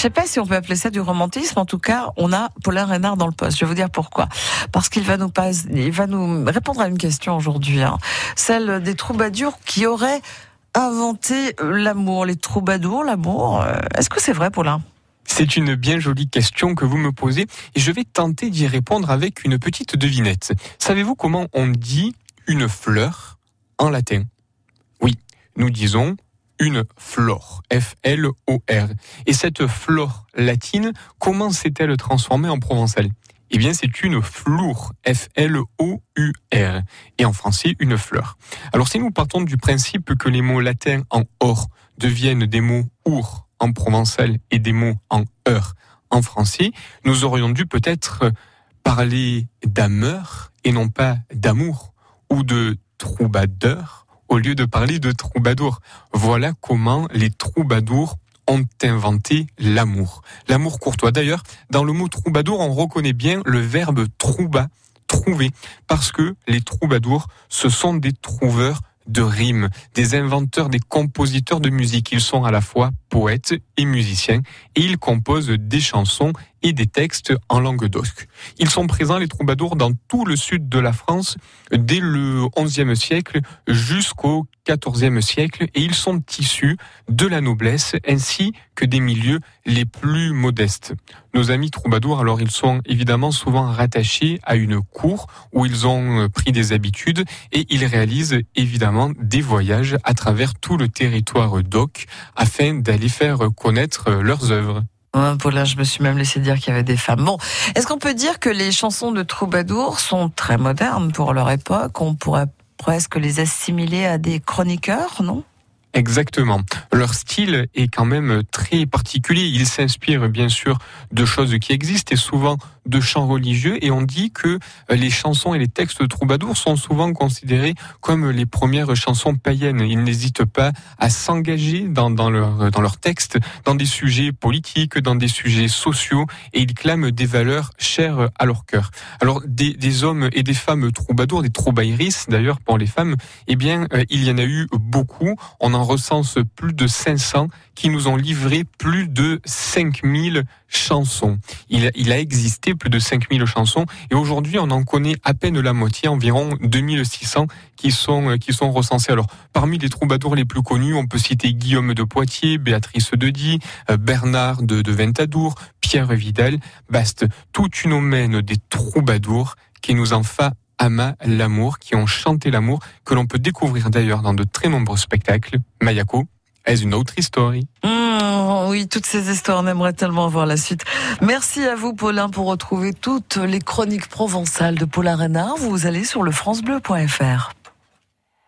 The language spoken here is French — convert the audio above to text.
sais pas si on peut appeler ça du romantisme. En tout cas, on a Paulin Reynard dans le poste. Je vais vous dire pourquoi. Parce qu'il va nous répondre à une question aujourd'hui, hein. celle des troubadours qui auraient inventé l'amour, les troubadours, l'amour. Euh, est-ce que c'est vrai, Paulin? C'est une bien jolie question que vous me posez et je vais tenter d'y répondre avec une petite devinette. Savez-vous comment on dit une fleur en latin? Oui, nous disons une flore, F-L-O-R. Et cette flore latine, comment s'est-elle transformée en provençal eh bien, c'est une flour, F-L-O-U-R, et en français, une fleur. Alors, si nous partons du principe que les mots latins en or deviennent des mots our en provençal et des mots en heure en français, nous aurions dû peut-être parler d'ameur et non pas d'amour, ou de troubadeur au lieu de parler de troubadour. Voilà comment les troubadours ont inventé l'amour. L'amour courtois. D'ailleurs, dans le mot troubadour, on reconnaît bien le verbe trouba, trouver, parce que les troubadours, ce sont des trouveurs de rimes, des inventeurs, des compositeurs de musique. Ils sont à la fois poètes et musiciens et ils composent des chansons et des textes en langue d'osque. Ils sont présents, les troubadours, dans tout le sud de la France dès le XIe siècle jusqu'au XIVe siècle et ils sont issus de la noblesse ainsi que des milieux les plus modestes. Nos amis troubadours, alors ils sont évidemment souvent rattachés à une cour où ils ont pris des habitudes et ils réalisent évidemment des voyages à travers tout le territoire d'Oc afin d'aller faire connaître leurs œuvres. Paulin, je me suis même laissé dire qu'il y avait des femmes. Bon, est-ce qu'on peut dire que les chansons de troubadour sont très modernes pour leur époque? On pourrait presque les assimiler à des chroniqueurs, non? Exactement. Leur style est quand même très particulier. Ils s'inspirent bien sûr de choses qui existent et souvent de chants religieux et on dit que les chansons et les textes troubadours sont souvent considérés comme les premières chansons païennes. Ils n'hésitent pas à s'engager dans, dans, leur, dans leurs textes, dans des sujets politiques, dans des sujets sociaux et ils clament des valeurs chères à leur cœur. Alors des, des hommes et des femmes troubadours, des troubairis d'ailleurs pour les femmes, eh bien euh, il y en a eu beaucoup. En recense plus de 500 qui nous ont livré plus de 5000 chansons. Il, a existé plus de 5000 chansons et aujourd'hui on en connaît à peine la moitié, environ 2600 qui sont, qui sont recensés. Alors parmi les troubadours les plus connus, on peut citer Guillaume de Poitiers, Béatrice de Die, euh, Bernard de, de Ventadour, Pierre Vidal, Baste, toute une omène des troubadours qui nous en fait Ama l'amour, qui ont chanté l'amour, que l'on peut découvrir d'ailleurs dans de très nombreux spectacles. Mayako est une autre histoire. Mmh, oui, toutes ces histoires, on aimerait tellement voir la suite. Merci à vous, Paulin, pour retrouver toutes les chroniques provençales de Paulin Renard. Vous allez sur le francebleu.fr.